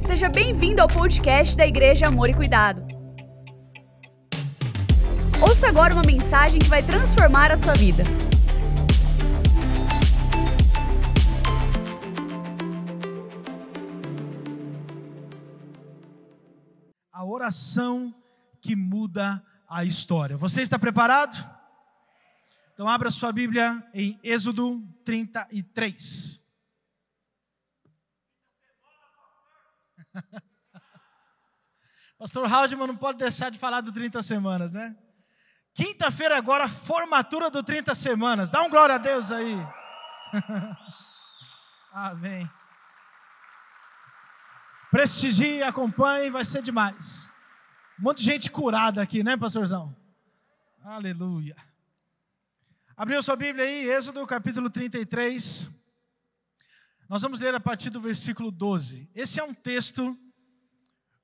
Seja bem-vindo ao podcast da Igreja Amor e Cuidado. Ouça agora uma mensagem que vai transformar a sua vida. A oração que muda a história. Você está preparado? Então abra sua Bíblia em Êxodo 33. Pastor Haldman não pode deixar de falar do 30 semanas, né? Quinta-feira agora, formatura do 30 semanas. Dá um glória a Deus aí. Amém. Prestigie, acompanhe, vai ser demais. Um monte de gente curada aqui, né, pastorzão? Aleluia. Abriu sua Bíblia aí, Êxodo capítulo 33. Nós vamos ler a partir do versículo 12. Esse é um texto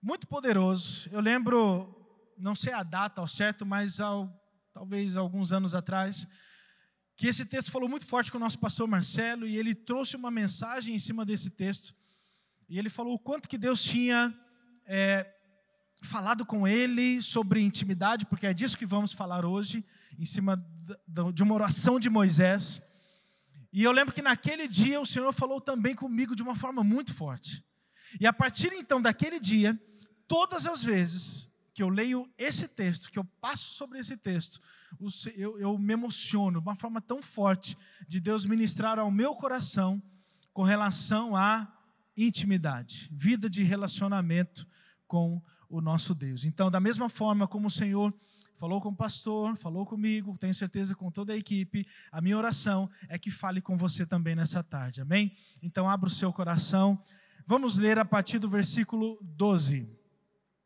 muito poderoso. Eu lembro, não sei a data ao certo, mas ao, talvez alguns anos atrás, que esse texto falou muito forte com o nosso pastor Marcelo e ele trouxe uma mensagem em cima desse texto. E ele falou o quanto que Deus tinha é, falado com ele sobre intimidade, porque é disso que vamos falar hoje, em cima de uma oração de Moisés. E eu lembro que naquele dia o Senhor falou também comigo de uma forma muito forte. E a partir então daquele dia, todas as vezes que eu leio esse texto, que eu passo sobre esse texto, eu, eu me emociono de uma forma tão forte de Deus ministrar ao meu coração com relação à intimidade, vida de relacionamento com o nosso Deus. Então, da mesma forma como o Senhor falou com o pastor, falou comigo, tenho certeza com toda a equipe, a minha oração é que fale com você também nessa tarde, amém? Então, abra o seu coração. Vamos ler a partir do versículo 12.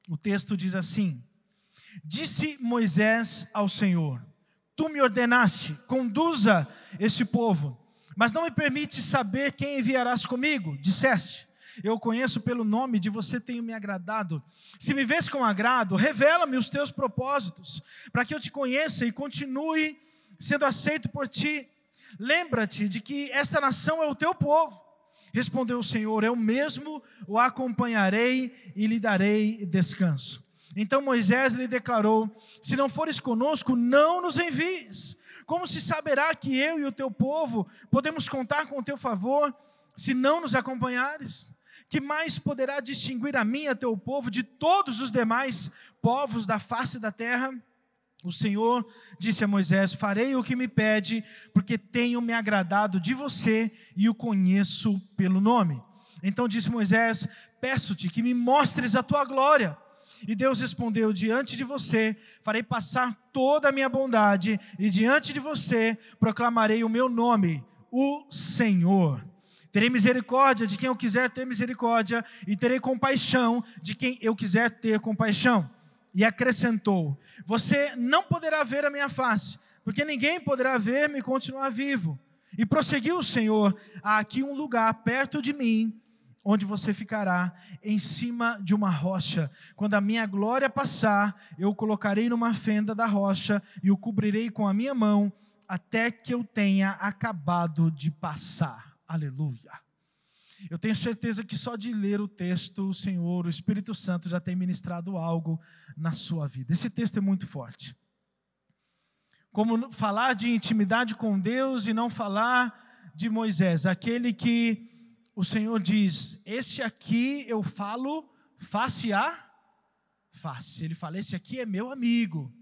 O texto diz assim: Disse Moisés ao Senhor: Tu me ordenaste, conduza este povo, mas não me permite saber quem enviarás comigo. Disseste: eu conheço pelo nome de você tenho me agradado. Se me vês com agrado, revela-me os teus propósitos, para que eu te conheça e continue sendo aceito por ti. Lembra-te de que esta nação é o teu povo. Respondeu o Senhor: Eu mesmo o acompanharei e lhe darei descanso. Então Moisés lhe declarou: Se não fores conosco, não nos envies. Como se saberá que eu e o teu povo podemos contar com o teu favor, se não nos acompanhares? Que mais poderá distinguir a mim, a teu povo, de todos os demais povos da face da terra? O Senhor disse a Moisés: Farei o que me pede, porque tenho me agradado de você e o conheço pelo nome. Então disse Moisés: Peço-te que me mostres a tua glória. E Deus respondeu: Diante de você farei passar toda a minha bondade, e diante de você proclamarei o meu nome, o Senhor. Terei misericórdia de quem eu quiser ter misericórdia, e terei compaixão de quem eu quiser ter compaixão. E acrescentou: Você não poderá ver a minha face, porque ninguém poderá ver-me continuar vivo. E prosseguiu o Senhor: Há aqui um lugar perto de mim, onde você ficará em cima de uma rocha. Quando a minha glória passar, eu o colocarei numa fenda da rocha e o cobrirei com a minha mão, até que eu tenha acabado de passar. Aleluia. Eu tenho certeza que só de ler o texto, o Senhor, o Espírito Santo já tem ministrado algo na sua vida. Esse texto é muito forte. Como falar de intimidade com Deus e não falar de Moisés, aquele que o Senhor diz: Esse aqui eu falo face a face. Ele fala: Esse aqui é meu amigo.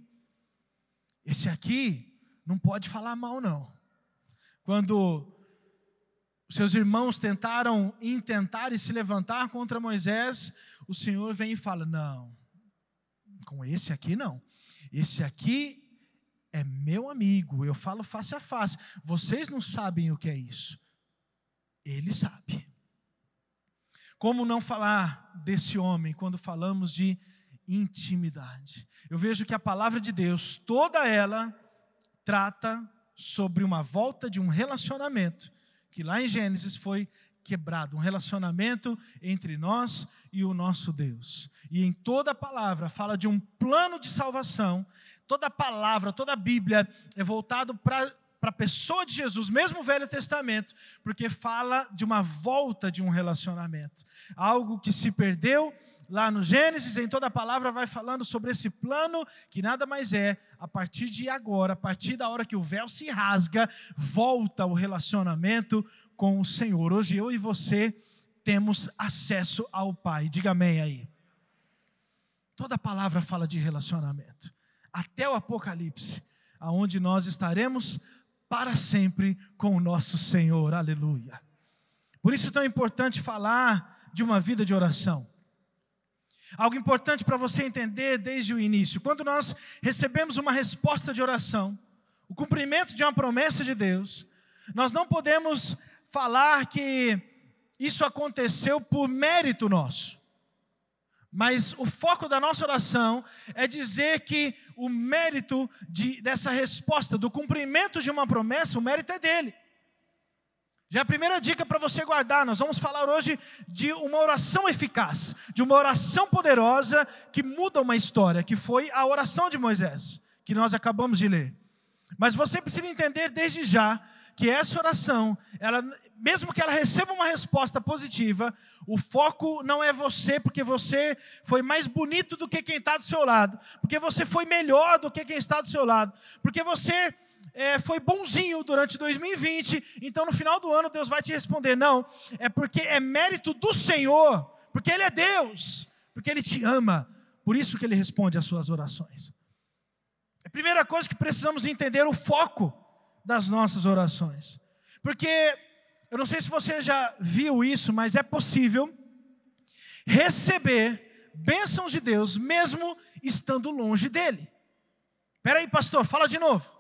Esse aqui não pode falar mal, não. Quando seus irmãos tentaram intentar e se levantar contra Moisés, o Senhor vem e fala: Não, com esse aqui não. Esse aqui é meu amigo, eu falo face a face. Vocês não sabem o que é isso. Ele sabe. Como não falar desse homem quando falamos de intimidade? Eu vejo que a palavra de Deus, toda ela, trata sobre uma volta de um relacionamento que lá em Gênesis foi quebrado, um relacionamento entre nós e o nosso Deus. E em toda a palavra fala de um plano de salvação. Toda a palavra, toda a Bíblia é voltado para para a pessoa de Jesus, mesmo o Velho Testamento, porque fala de uma volta de um relacionamento, algo que se perdeu lá no Gênesis, em toda a palavra vai falando sobre esse plano que nada mais é, a partir de agora, a partir da hora que o véu se rasga, volta o relacionamento com o Senhor. Hoje eu e você temos acesso ao Pai. Diga amém aí. Toda a palavra fala de relacionamento, até o Apocalipse, aonde nós estaremos para sempre com o nosso Senhor. Aleluia. Por isso é tão importante falar de uma vida de oração. Algo importante para você entender desde o início. Quando nós recebemos uma resposta de oração, o cumprimento de uma promessa de Deus, nós não podemos falar que isso aconteceu por mérito nosso. Mas o foco da nossa oração é dizer que o mérito de, dessa resposta, do cumprimento de uma promessa, o mérito é dele. Já a primeira dica para você guardar, nós vamos falar hoje de uma oração eficaz, de uma oração poderosa que muda uma história, que foi a oração de Moisés, que nós acabamos de ler. Mas você precisa entender desde já que essa oração, ela, mesmo que ela receba uma resposta positiva, o foco não é você, porque você foi mais bonito do que quem está do seu lado, porque você foi melhor do que quem está do seu lado, porque você é, foi bonzinho durante 2020, então no final do ano Deus vai te responder: não, é porque é mérito do Senhor, porque Ele é Deus, porque Ele te ama, por isso que Ele responde às suas orações. É a primeira coisa que precisamos entender o foco das nossas orações, porque eu não sei se você já viu isso, mas é possível receber bênçãos de Deus mesmo estando longe dele. Espera aí, pastor, fala de novo.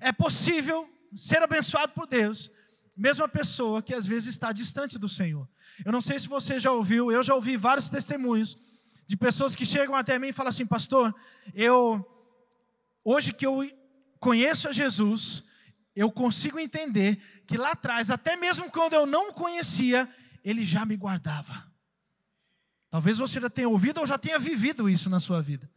É possível ser abençoado por Deus, mesmo a pessoa que às vezes está distante do Senhor. Eu não sei se você já ouviu, eu já ouvi vários testemunhos de pessoas que chegam até mim e falam assim, pastor, eu hoje que eu conheço a Jesus, eu consigo entender que lá atrás, até mesmo quando eu não o conhecia, ele já me guardava. Talvez você já tenha ouvido ou já tenha vivido isso na sua vida.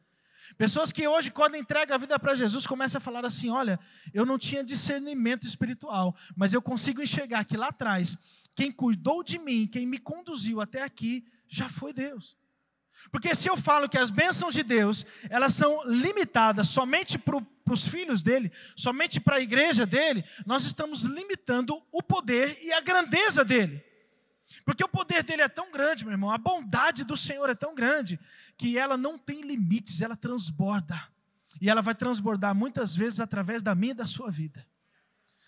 Pessoas que hoje, quando entregam a vida para Jesus, começam a falar assim: olha, eu não tinha discernimento espiritual, mas eu consigo enxergar que lá atrás, quem cuidou de mim, quem me conduziu até aqui, já foi Deus. Porque se eu falo que as bênçãos de Deus, elas são limitadas somente para os filhos dele, somente para a igreja dele, nós estamos limitando o poder e a grandeza dele. Porque o poder dele é tão grande, meu irmão, a bondade do Senhor é tão grande, que ela não tem limites, ela transborda. E ela vai transbordar muitas vezes através da minha e da sua vida.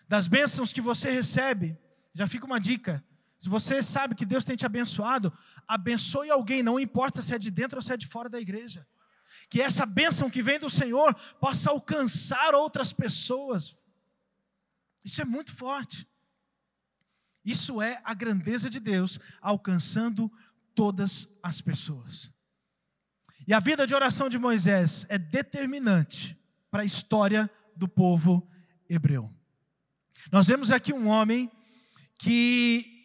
Das bênçãos que você recebe, já fica uma dica. Se você sabe que Deus tem te abençoado, abençoe alguém, não importa se é de dentro ou se é de fora da igreja. Que essa bênção que vem do Senhor possa alcançar outras pessoas. Isso é muito forte. Isso é a grandeza de Deus alcançando todas as pessoas. E a vida de oração de Moisés é determinante para a história do povo hebreu. Nós vemos aqui um homem que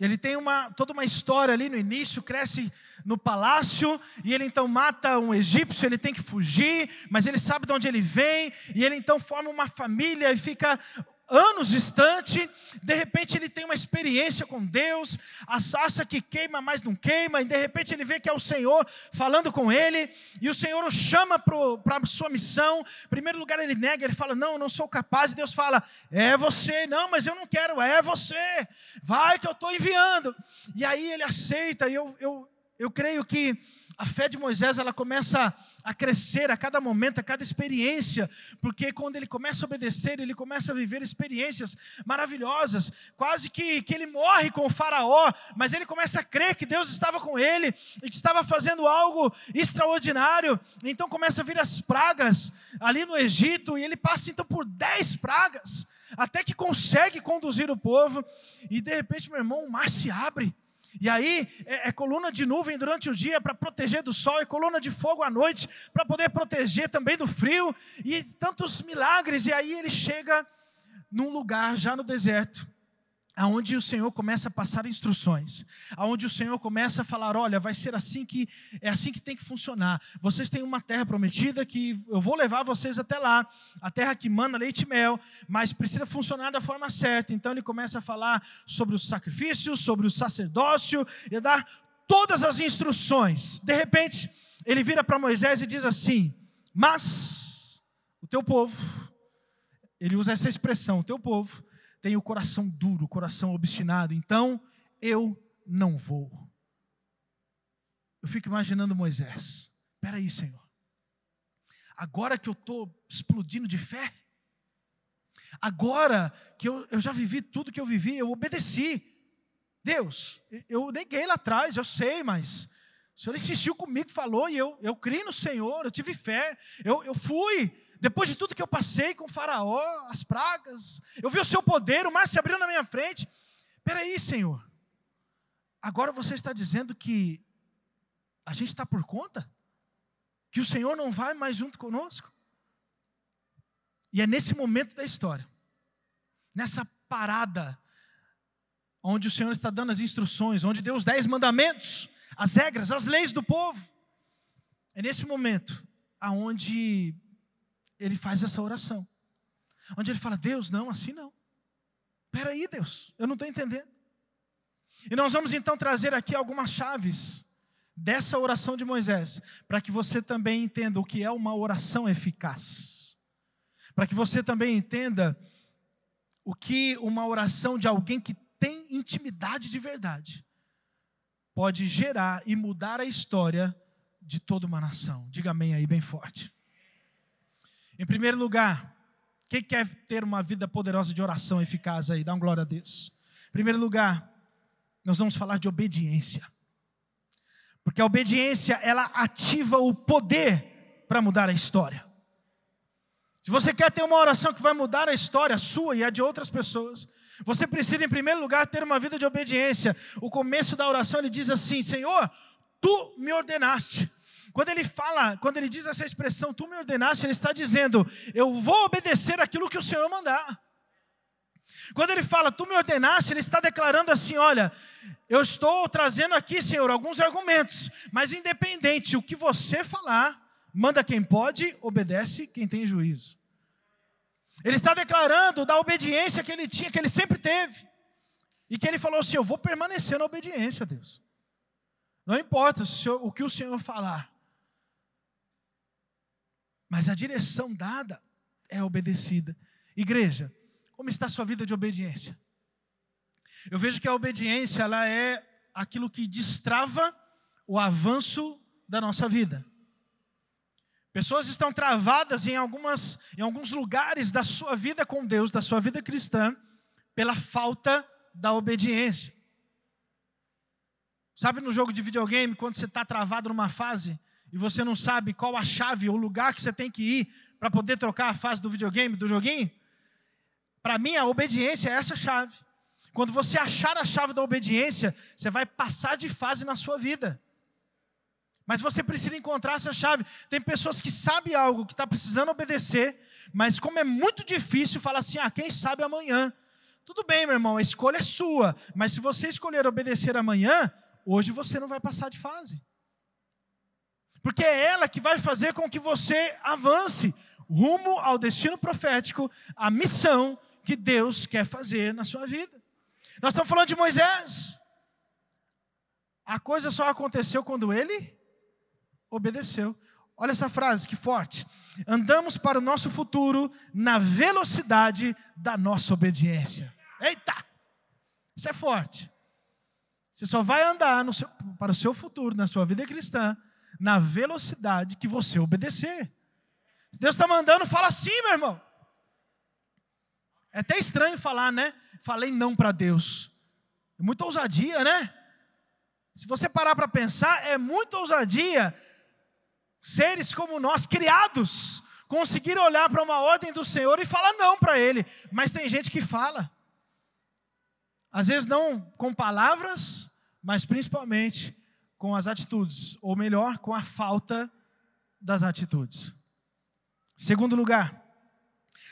ele tem uma, toda uma história ali no início, cresce no palácio, e ele então mata um egípcio, ele tem que fugir, mas ele sabe de onde ele vem, e ele então forma uma família e fica anos distante, de repente ele tem uma experiência com Deus, a sarça que queima, mas não queima, e de repente ele vê que é o Senhor falando com ele, e o Senhor o chama para a sua missão. Em primeiro lugar ele nega, ele fala: Não, eu não sou capaz, e Deus fala: É você, não, mas eu não quero, é você, vai que eu estou enviando. E aí ele aceita, e eu, eu, eu creio que a fé de Moisés ela começa a a crescer a cada momento, a cada experiência, porque quando ele começa a obedecer, ele começa a viver experiências maravilhosas, quase que, que ele morre com o Faraó, mas ele começa a crer que Deus estava com ele e que estava fazendo algo extraordinário, então começa a vir as pragas ali no Egito, e ele passa então por dez pragas, até que consegue conduzir o povo, e de repente, meu irmão, o mar se abre. E aí é, é coluna de nuvem durante o dia para proteger do sol, e coluna de fogo à noite para poder proteger também do frio, e tantos milagres. E aí ele chega num lugar já no deserto, aonde o Senhor começa a passar instruções, aonde o Senhor começa a falar, olha, vai ser assim que é assim que tem que funcionar. Vocês têm uma terra prometida que eu vou levar vocês até lá, a terra que manda leite e mel, mas precisa funcionar da forma certa. Então ele começa a falar sobre os sacrifícios, sobre o sacerdócio e dar todas as instruções. De repente, ele vira para Moisés e diz assim: "Mas o teu povo, ele usa essa expressão, o teu povo tem o coração duro, o coração obstinado, então eu não vou. Eu fico imaginando Moisés. Espera aí, Senhor. Agora que eu estou explodindo de fé, agora que eu, eu já vivi tudo que eu vivi, eu obedeci. Deus, eu neguei lá atrás, eu sei, mas o Senhor insistiu comigo, falou, e eu, eu criei no Senhor, eu tive fé, eu, eu fui, depois de tudo que eu passei com o Faraó, as pragas, eu vi o seu poder, o mar se abriu na minha frente. Peraí, Senhor, agora você está dizendo que a gente está por conta? Que o Senhor não vai mais junto conosco? E é nesse momento da história, nessa parada, onde o Senhor está dando as instruções, onde deu os dez mandamentos, as regras, as leis do povo. É nesse momento aonde ele faz essa oração. Onde ele fala: Deus, não, assim não. Espera aí, Deus, eu não estou entendendo. E nós vamos então trazer aqui algumas chaves dessa oração de Moisés, para que você também entenda o que é uma oração eficaz. Para que você também entenda o que uma oração de alguém que tem intimidade de verdade pode gerar e mudar a história de toda uma nação. Diga amém aí bem forte. Em primeiro lugar, quem quer ter uma vida poderosa de oração eficaz aí? Dá um glória a Deus. Em primeiro lugar, nós vamos falar de obediência. Porque a obediência, ela ativa o poder para mudar a história. Se você quer ter uma oração que vai mudar a história sua e a de outras pessoas, você precisa, em primeiro lugar, ter uma vida de obediência. O começo da oração ele diz assim: Senhor, tu me ordenaste. Quando ele fala, quando ele diz essa expressão, tu me ordenaste, ele está dizendo, eu vou obedecer aquilo que o Senhor mandar. Quando ele fala, tu me ordenaste, ele está declarando assim: olha, eu estou trazendo aqui, Senhor, alguns argumentos, mas independente, o que você falar, manda quem pode, obedece quem tem juízo. Ele está declarando da obediência que ele tinha, que ele sempre teve, e que ele falou assim: eu vou permanecer na obediência, Deus. Não importa o que o Senhor falar, mas a direção dada é obedecida. Igreja, como está a sua vida de obediência? Eu vejo que a obediência ela é aquilo que destrava o avanço da nossa vida. Pessoas estão travadas em, algumas, em alguns lugares da sua vida com Deus, da sua vida cristã, pela falta da obediência. Sabe no jogo de videogame, quando você está travado numa fase, e você não sabe qual a chave ou lugar que você tem que ir para poder trocar a fase do videogame, do joguinho, para mim a obediência é essa chave. Quando você achar a chave da obediência, você vai passar de fase na sua vida. Mas você precisa encontrar essa chave. Tem pessoas que sabem algo que está precisando obedecer, mas como é muito difícil, fala assim: ah, quem sabe amanhã. Tudo bem, meu irmão, a escolha é sua, mas se você escolher obedecer amanhã, hoje você não vai passar de fase porque é ela que vai fazer com que você avance rumo ao destino profético, a missão que Deus quer fazer na sua vida. Nós estamos falando de Moisés. A coisa só aconteceu quando ele obedeceu. Olha essa frase que forte. Andamos para o nosso futuro na velocidade da nossa obediência. Eita! Isso é forte. Você só vai andar seu, para o seu futuro, na sua vida cristã, na velocidade que você obedecer. Se Deus está mandando, fala sim, meu irmão. É até estranho falar, né? Falei não para Deus. É muita ousadia, né? Se você parar para pensar, é muita ousadia seres como nós, criados, conseguir olhar para uma ordem do Senhor e falar não para Ele. Mas tem gente que fala. Às vezes não com palavras, mas principalmente com as atitudes, ou melhor, com a falta das atitudes. Segundo lugar,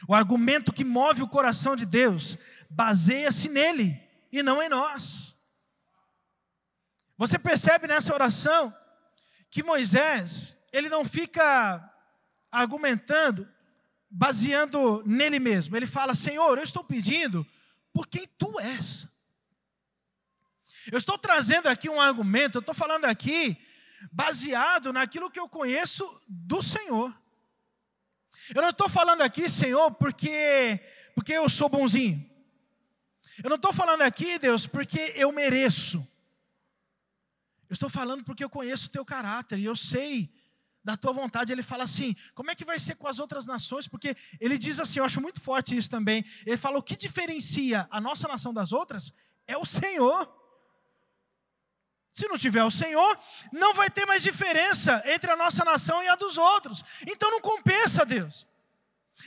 o argumento que move o coração de Deus baseia-se nele e não em nós. Você percebe nessa oração que Moisés, ele não fica argumentando, baseando nele mesmo. Ele fala: Senhor, eu estou pedindo por quem tu és. Eu estou trazendo aqui um argumento, eu estou falando aqui baseado naquilo que eu conheço do Senhor. Eu não estou falando aqui, Senhor, porque, porque eu sou bonzinho. Eu não estou falando aqui, Deus, porque eu mereço. Eu estou falando porque eu conheço o teu caráter e eu sei da tua vontade. Ele fala assim: como é que vai ser com as outras nações? Porque ele diz assim, eu acho muito forte isso também. Ele fala: o que diferencia a nossa nação das outras é o Senhor. Se não tiver o Senhor, não vai ter mais diferença entre a nossa nação e a dos outros. Então não compensa, Deus.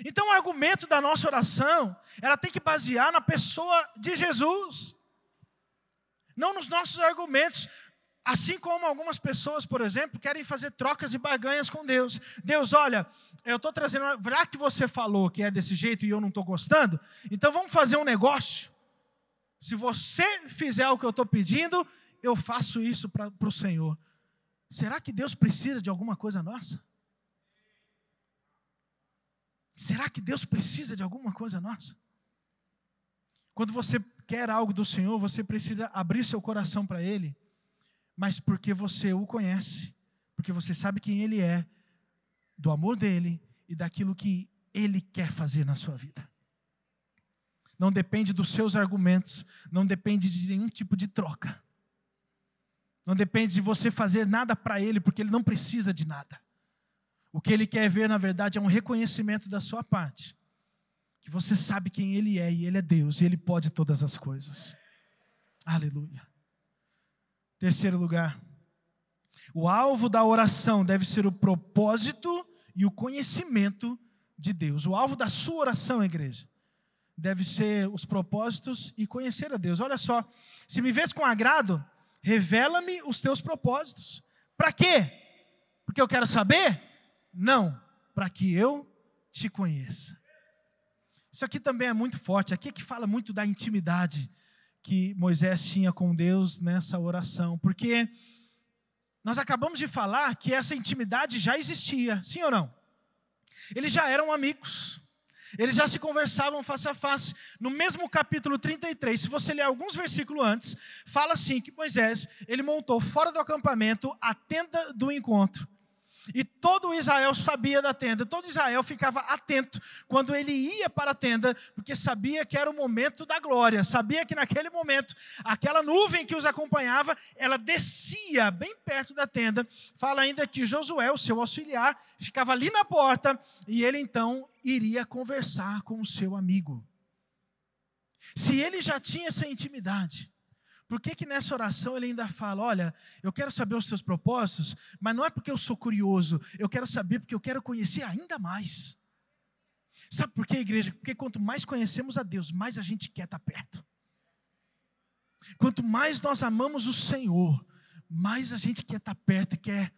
Então o argumento da nossa oração, ela tem que basear na pessoa de Jesus. Não nos nossos argumentos. Assim como algumas pessoas, por exemplo, querem fazer trocas e barganhas com Deus. Deus, olha, eu estou trazendo, já que você falou que é desse jeito e eu não estou gostando, então vamos fazer um negócio. Se você fizer o que eu estou pedindo, eu faço isso para o Senhor. Será que Deus precisa de alguma coisa nossa? Será que Deus precisa de alguma coisa nossa? Quando você quer algo do Senhor, você precisa abrir seu coração para Ele, mas porque você o conhece, porque você sabe quem Ele é, do amor dele e daquilo que Ele quer fazer na sua vida. Não depende dos seus argumentos, não depende de nenhum tipo de troca. Não depende de você fazer nada para Ele, porque Ele não precisa de nada. O que Ele quer ver, na verdade, é um reconhecimento da sua parte. Que você sabe quem Ele é, e Ele é Deus, e Ele pode todas as coisas. Aleluia. Terceiro lugar. O alvo da oração deve ser o propósito e o conhecimento de Deus. O alvo da sua oração, igreja, deve ser os propósitos e conhecer a Deus. Olha só, se me vês com agrado, Revela-me os teus propósitos. Para quê? Porque eu quero saber? Não, para que eu te conheça. Isso aqui também é muito forte. Aqui é que fala muito da intimidade que Moisés tinha com Deus nessa oração, porque nós acabamos de falar que essa intimidade já existia, sim ou não? Eles já eram amigos. Eles já se conversavam face a face. No mesmo capítulo 33, se você ler alguns versículos antes, fala assim que Moisés, ele montou fora do acampamento a tenda do encontro. E todo Israel sabia da tenda, todo Israel ficava atento quando ele ia para a tenda, porque sabia que era o momento da glória, sabia que naquele momento, aquela nuvem que os acompanhava, ela descia bem perto da tenda. Fala ainda que Josué, o seu auxiliar, ficava ali na porta e ele então iria conversar com o seu amigo. Se ele já tinha essa intimidade, por que, que nessa oração ele ainda fala: Olha, eu quero saber os teus propósitos, mas não é porque eu sou curioso, eu quero saber porque eu quero conhecer ainda mais. Sabe por quê, igreja? Porque quanto mais conhecemos a Deus, mais a gente quer estar perto. Quanto mais nós amamos o Senhor, mais a gente quer estar perto e quer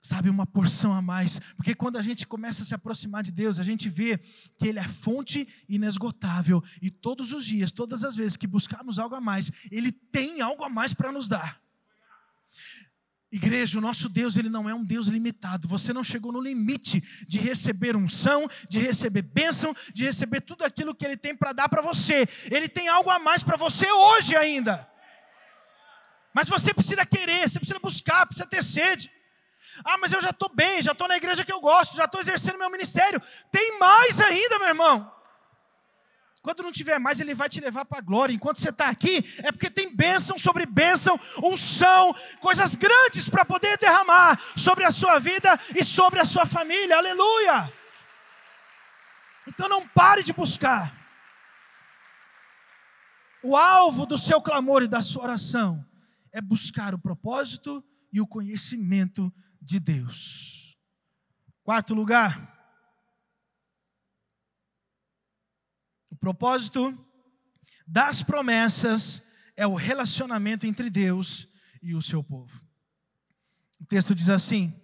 sabe, uma porção a mais. Porque quando a gente começa a se aproximar de Deus, a gente vê que Ele é fonte inesgotável. E todos os dias, todas as vezes que buscarmos algo a mais, Ele tem algo a mais para nos dar. Igreja, o nosso Deus, ele não é um Deus limitado. Você não chegou no limite de receber unção, de receber bênção, de receber tudo aquilo que ele tem para dar para você. Ele tem algo a mais para você hoje ainda. Mas você precisa querer, você precisa buscar, precisa ter sede. Ah, mas eu já estou bem, já estou na igreja que eu gosto, já estou exercendo meu ministério. Tem mais ainda, meu irmão. Quando não tiver mais, Ele vai te levar para a glória. Enquanto você está aqui, é porque tem bênção sobre bênção, unção, coisas grandes para poder derramar sobre a sua vida e sobre a sua família. Aleluia! Então não pare de buscar. O alvo do seu clamor e da sua oração é buscar o propósito e o conhecimento de Deus. Quarto lugar, o propósito das promessas é o relacionamento entre Deus e o seu povo. O texto diz assim: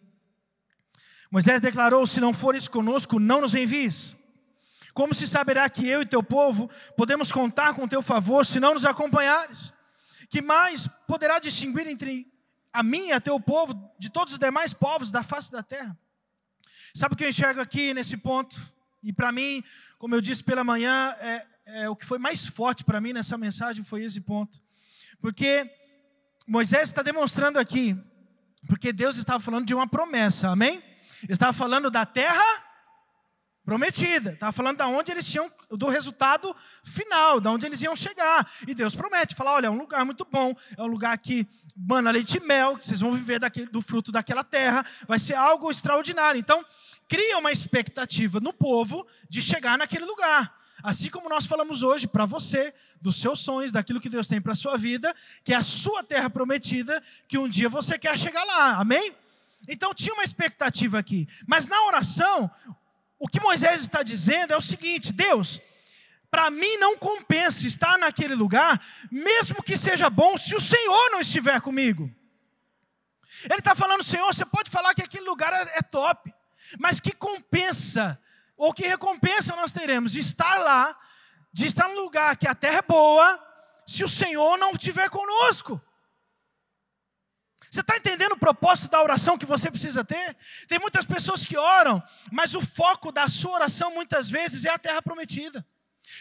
Moisés declarou: Se não fores conosco, não nos envies. Como se saberá que eu e teu povo podemos contar com teu favor se não nos acompanhares? Que mais poderá distinguir entre a mim a teu povo de todos os demais povos da face da terra? Sabe o que eu enxergo aqui nesse ponto? E para mim, como eu disse pela manhã, é, é, o que foi mais forte para mim nessa mensagem foi esse ponto. Porque Moisés está demonstrando aqui, porque Deus estava falando de uma promessa, amém? Estava falando da terra prometida, estava falando da onde eles tinham, do resultado final, da onde eles iam chegar. E Deus promete, fala: olha, é um lugar muito bom, é um lugar que mana leite e mel, que vocês vão viver daquele, do fruto daquela terra, vai ser algo extraordinário. Então, cria uma expectativa no povo de chegar naquele lugar. Assim como nós falamos hoje para você, dos seus sonhos, daquilo que Deus tem para a sua vida, que é a sua terra prometida, que um dia você quer chegar lá. Amém? Então tinha uma expectativa aqui. Mas na oração, o que Moisés está dizendo é o seguinte: Deus, para mim não compensa estar naquele lugar, mesmo que seja bom, se o Senhor não estiver comigo. Ele está falando, Senhor, você pode falar que aquele lugar é, é top, mas que compensa, ou que recompensa nós teremos de estar lá, de estar num lugar que a terra é boa, se o Senhor não estiver conosco. Você está entendendo o propósito da oração que você precisa ter? Tem muitas pessoas que oram, mas o foco da sua oração muitas vezes é a terra prometida.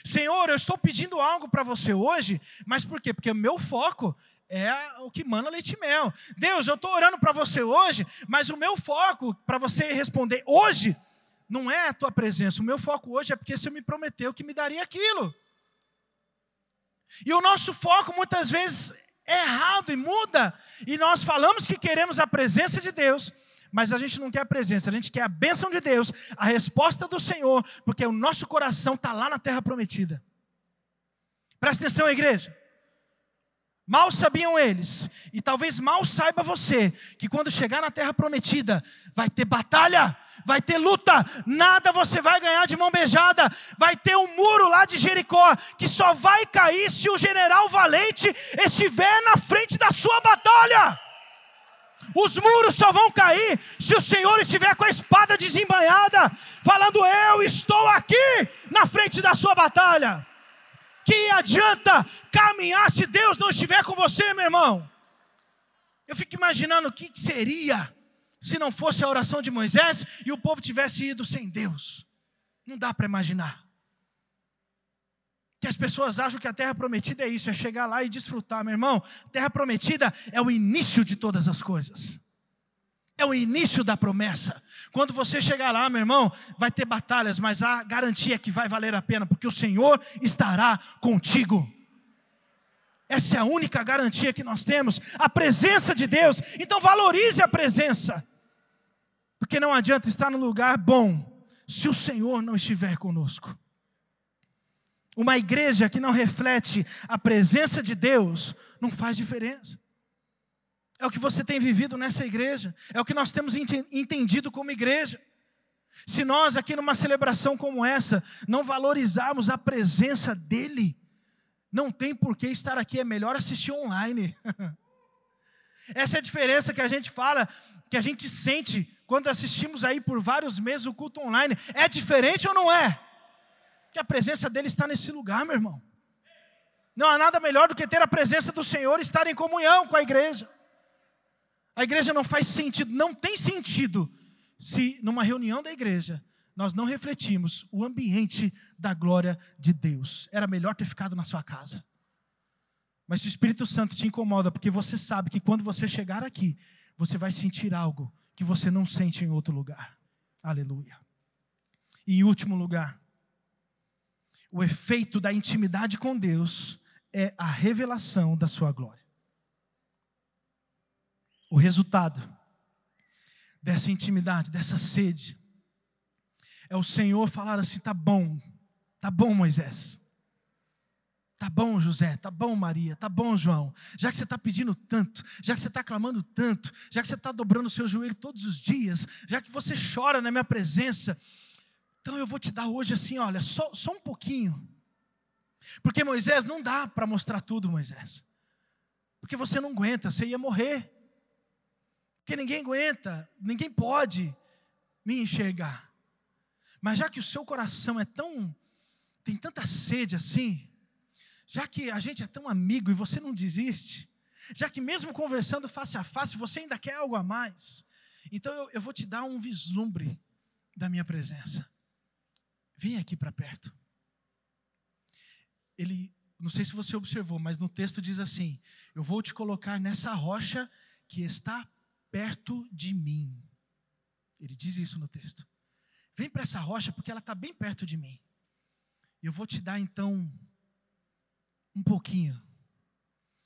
Senhor, eu estou pedindo algo para você hoje, mas por quê? Porque o meu foco é o que manda leite e mel. Deus, eu estou orando para você hoje, mas o meu foco para você responder hoje não é a tua presença. O meu foco hoje é porque você me prometeu que me daria aquilo. E o nosso foco muitas vezes errado e muda. E nós falamos que queremos a presença de Deus, mas a gente não quer a presença, a gente quer a bênção de Deus, a resposta do Senhor, porque o nosso coração está lá na terra prometida. Presta atenção, igreja. Mal sabiam eles, e talvez mal saiba você, que quando chegar na terra prometida, vai ter batalha, vai ter luta, nada você vai ganhar de mão beijada, vai ter um muro lá de Jericó, que só vai cair se o general valente estiver na frente da sua batalha. Os muros só vão cair se o Senhor estiver com a espada desembanhada, falando: Eu estou aqui na frente da sua batalha. Que adianta caminhar se Deus não estiver com você, meu irmão? Eu fico imaginando o que seria se não fosse a oração de Moisés e o povo tivesse ido sem Deus. Não dá para imaginar. Que as pessoas acham que a terra prometida é isso, é chegar lá e desfrutar, meu irmão. Terra prometida é o início de todas as coisas. É o início da promessa. Quando você chegar lá, meu irmão, vai ter batalhas, mas a garantia é que vai valer a pena, porque o Senhor estará contigo. Essa é a única garantia que nós temos, a presença de Deus. Então valorize a presença. Porque não adianta estar no lugar bom se o Senhor não estiver conosco. Uma igreja que não reflete a presença de Deus não faz diferença. É o que você tem vivido nessa igreja. É o que nós temos entendido como igreja. Se nós, aqui numa celebração como essa, não valorizarmos a presença dEle, não tem por que estar aqui, é melhor assistir online. Essa é a diferença que a gente fala, que a gente sente quando assistimos aí por vários meses o culto online. É diferente ou não é? Que a presença dele está nesse lugar, meu irmão. Não há nada melhor do que ter a presença do Senhor e estar em comunhão com a igreja. A igreja não faz sentido, não tem sentido, se numa reunião da igreja nós não refletimos o ambiente da glória de Deus. Era melhor ter ficado na sua casa. Mas o Espírito Santo te incomoda, porque você sabe que quando você chegar aqui, você vai sentir algo que você não sente em outro lugar. Aleluia. E em último lugar, o efeito da intimidade com Deus é a revelação da sua glória. O resultado dessa intimidade, dessa sede, é o Senhor falar assim: tá bom, tá bom, Moisés. Tá bom, José, tá bom, Maria, tá bom, João. Já que você está pedindo tanto, já que você está clamando tanto, já que você está dobrando o seu joelho todos os dias, já que você chora na minha presença, então eu vou te dar hoje assim, olha, só, só um pouquinho. Porque Moisés não dá para mostrar tudo, Moisés. Porque você não aguenta, você ia morrer. Porque ninguém aguenta, ninguém pode me enxergar. Mas já que o seu coração é tão tem tanta sede assim, já que a gente é tão amigo e você não desiste, já que mesmo conversando face a face você ainda quer algo a mais, então eu, eu vou te dar um vislumbre da minha presença. Vem aqui para perto. Ele, não sei se você observou, mas no texto diz assim: Eu vou te colocar nessa rocha que está perto de mim. Ele diz isso no texto. Vem para essa rocha porque ela está bem perto de mim. Eu vou te dar então um pouquinho.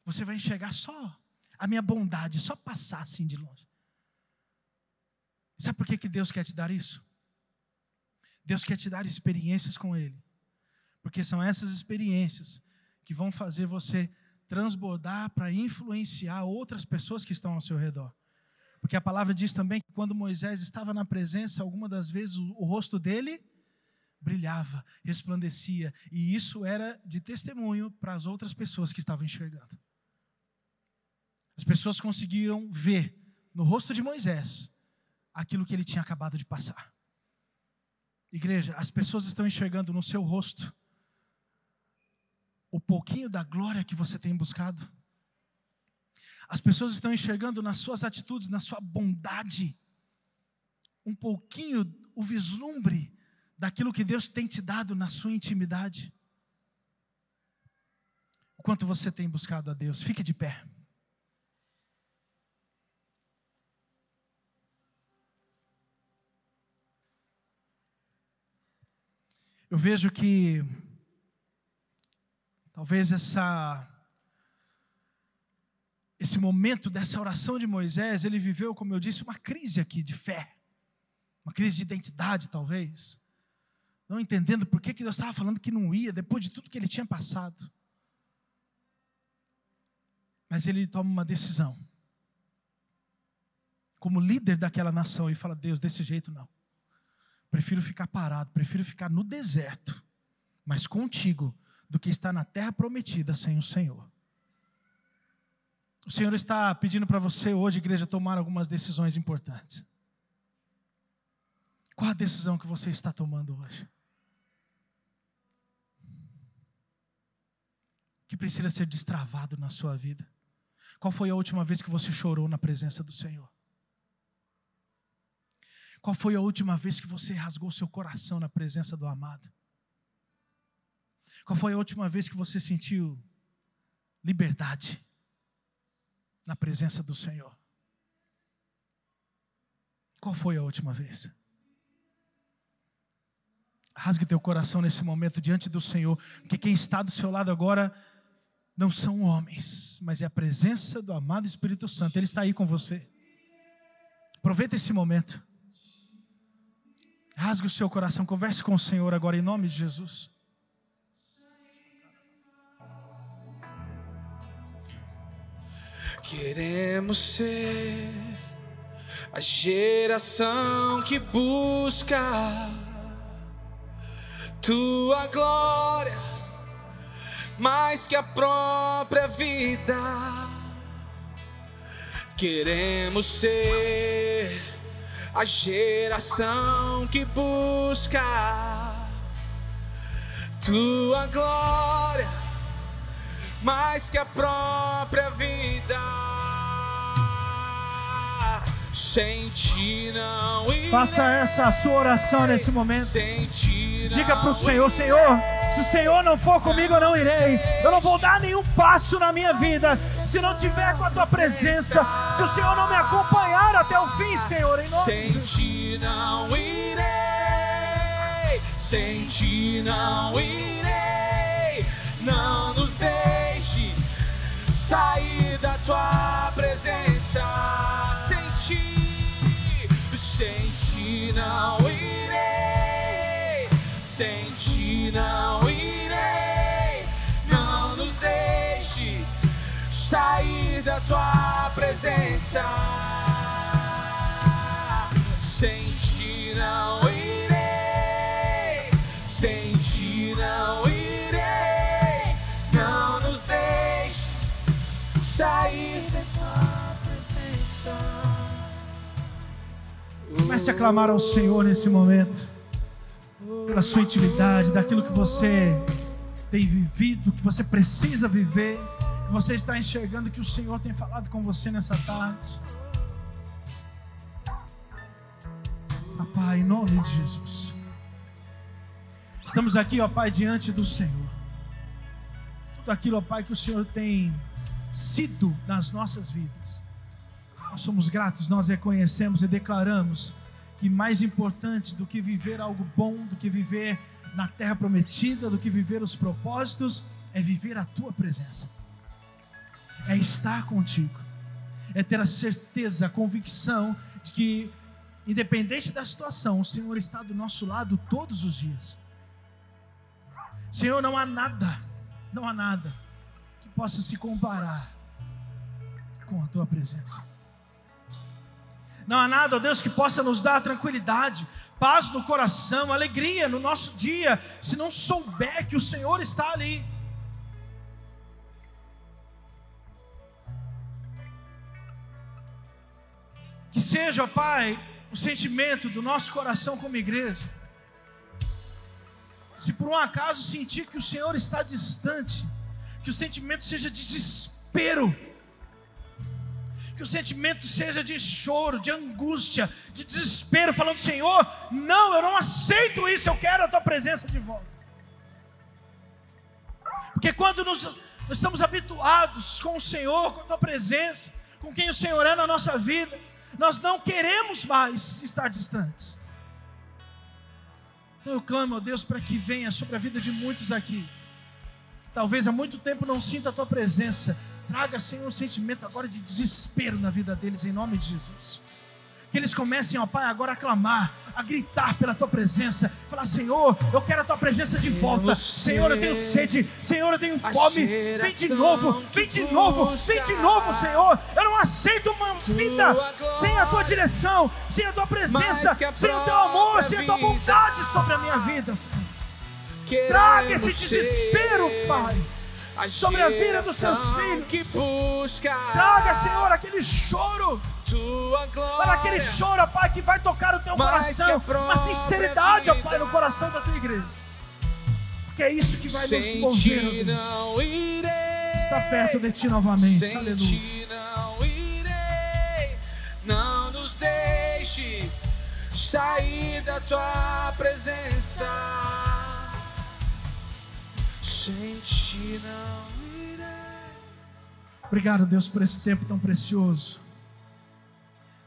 Você vai enxergar só a minha bondade, só passar assim de longe. Sabe por que, que Deus quer te dar isso? Deus quer te dar experiências com Ele. Porque são essas experiências que vão fazer você transbordar para influenciar outras pessoas que estão ao seu redor. Porque a palavra diz também que quando Moisés estava na presença, alguma das vezes o, rosto dele brilhava, resplandecia, e isso era de testemunho para as outras pessoas que estavam enxergando. As pessoas conseguiram ver no rosto de Moisés aquilo que ele tinha acabado de passar. Igreja, as pessoas estão enxergando no seu rosto o pouquinho da glória que você tem buscado. As pessoas estão enxergando nas suas atitudes, na sua bondade, um pouquinho o vislumbre daquilo que Deus tem te dado na sua intimidade. O quanto você tem buscado a Deus, fique de pé. Eu vejo que talvez essa esse momento dessa oração de Moisés, ele viveu, como eu disse, uma crise aqui de fé, uma crise de identidade, talvez, não entendendo por que, que Deus estava falando que não ia, depois de tudo que ele tinha passado. Mas ele toma uma decisão, como líder daquela nação, e fala: Deus, desse jeito não. Prefiro ficar parado, prefiro ficar no deserto, mas contigo, do que estar na terra prometida sem o Senhor. O Senhor está pedindo para você hoje, igreja, tomar algumas decisões importantes. Qual a decisão que você está tomando hoje? Que precisa ser destravado na sua vida? Qual foi a última vez que você chorou na presença do Senhor? Qual foi a última vez que você rasgou seu coração na presença do amado? Qual foi a última vez que você sentiu liberdade na presença do Senhor? Qual foi a última vez? Rasgue teu coração nesse momento diante do Senhor, porque quem está do seu lado agora não são homens, mas é a presença do amado Espírito Santo, Ele está aí com você. Aproveita esse momento. Rasgue o seu coração, converse com o Senhor agora em nome de Jesus. Queremos ser a geração que busca tua glória mais que a própria vida. Queremos ser a geração que busca tua glória mais que a própria vida. Sem ti não irei, Faça essa sua oração nesse momento. Diga para o Senhor: Senhor, se o Senhor não for comigo, eu não irei. Eu não vou dar nenhum passo na minha vida se não tiver com a tua presença. Se o Senhor não me acompanhar até o fim, Senhor, em nome Sem de ti não irei, sem ti não irei. Não nos deixe sair da tua presença. Sem ti, sem ti não irei, sem ti não irei. Não nos deixe sair da tua presença. Comece a clamar ao Senhor nesse momento. pela sua intimidade, daquilo que você tem vivido, que você precisa viver, que você está enxergando que o Senhor tem falado com você nessa tarde. Pai, em nome de Jesus. Estamos aqui, ó Pai, diante do Senhor. Tudo aquilo, ó Pai, que o Senhor tem sido nas nossas vidas. Nós somos gratos, nós reconhecemos e declaramos que mais importante do que viver algo bom, do que viver na terra prometida, do que viver os propósitos, é viver a tua presença, é estar contigo, é ter a certeza, a convicção de que, independente da situação, o Senhor está do nosso lado todos os dias. Senhor, não há nada, não há nada que possa se comparar com a tua presença. Não há nada, ó Deus, que possa nos dar tranquilidade, paz no coração, alegria no nosso dia, se não souber que o Senhor está ali. Que seja, ó Pai, o sentimento do nosso coração como igreja. Se por um acaso sentir que o Senhor está distante, que o sentimento seja de desespero, que o sentimento seja de choro, de angústia, de desespero, falando: Senhor, não, eu não aceito isso, eu quero a tua presença de volta. Porque quando nos, nós estamos habituados com o Senhor, com a tua presença, com quem o Senhor é na nossa vida, nós não queremos mais estar distantes. Então eu clamo a Deus para que venha sobre a vida de muitos aqui, talvez há muito tempo não sinta a tua presença, Traga, Senhor, um sentimento agora de desespero na vida deles, em nome de Jesus. Que eles comecem, ó Pai, agora a clamar, a gritar pela tua presença, falar: Senhor, eu quero a tua presença de volta. Senhor, eu tenho sede. Senhor, eu tenho fome. Vem de novo, vem de novo, vem de novo, Senhor. Eu não aceito uma vida sem a tua direção, sem a tua presença, sem o teu amor, sem a tua bondade sobre a minha vida, Senhor. Traga esse desespero, Pai sobre a vida dos seus filhos. Traga, Senhor, aquele choro. Para aquele choro, Pai, que vai tocar o teu coração. Uma sinceridade, ó Pai, no coração da tua igreja. Porque é isso que vai nos mover, ó Deus. Está perto de ti novamente. Aleluia. Não nos deixe sair da tua presença. Não. Obrigado, Deus, por esse tempo tão precioso.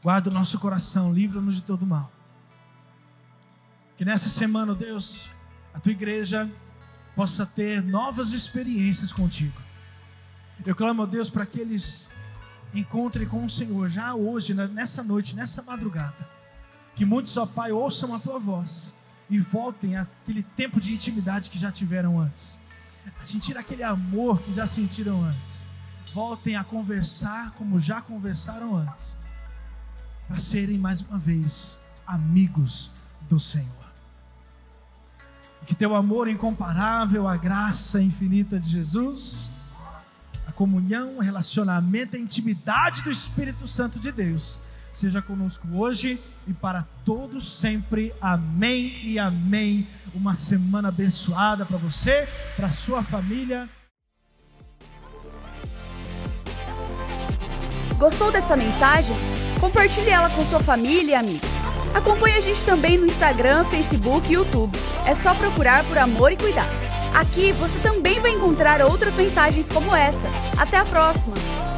Guarda o nosso coração, livra-nos de todo mal. Que nessa semana, Deus, a tua igreja possa ter novas experiências contigo. Eu clamo a Deus para que eles encontrem com o Senhor já hoje, nessa noite, nessa madrugada. Que muitos, ó Pai, ouçam a tua voz e voltem àquele tempo de intimidade que já tiveram antes sentir aquele amor que já sentiram antes. Voltem a conversar como já conversaram antes, para serem mais uma vez amigos do Senhor. Que teu amor incomparável, a graça infinita de Jesus, a comunhão, o relacionamento, a intimidade do Espírito Santo de Deus seja conosco hoje e para todos sempre. Amém e amém. Uma semana abençoada para você, para sua família. Gostou dessa mensagem? Compartilhe ela com sua família e amigos. Acompanhe a gente também no Instagram, Facebook e YouTube. É só procurar por Amor e Cuidado. Aqui você também vai encontrar outras mensagens como essa. Até a próxima!